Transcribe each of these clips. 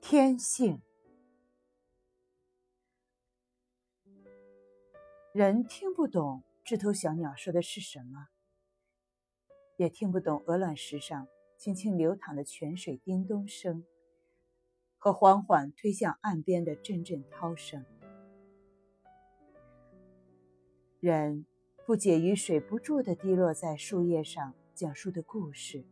天性，人听不懂枝头小鸟说的是什么，也听不懂鹅卵石上轻轻流淌的泉水叮咚声和缓缓推向岸边的阵阵涛声。人不解雨水不住的滴落在树叶上讲述的故事。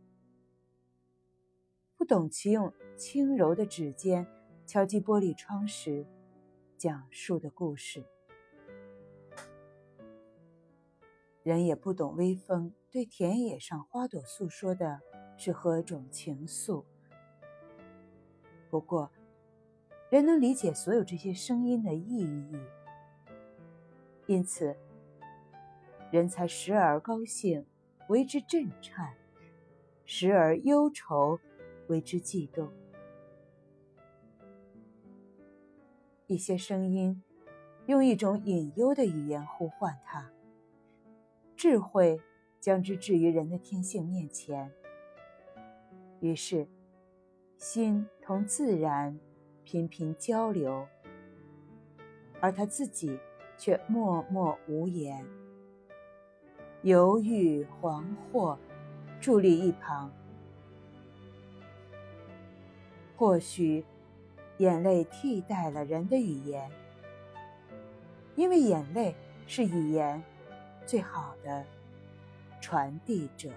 不懂其用轻柔的指尖敲击玻璃窗时讲述的故事，人也不懂微风对田野上花朵诉说的是何种情愫。不过，人能理解所有这些声音的意义，因此，人才时而高兴，为之震颤；时而忧愁。为之悸动，一些声音用一种隐幽的语言呼唤他，智慧将之置于人的天性面前。于是，心同自然频频交流，而他自己却默默无言，犹豫惶惑，伫立一旁。或许，眼泪替代了人的语言，因为眼泪是语言最好的传递者。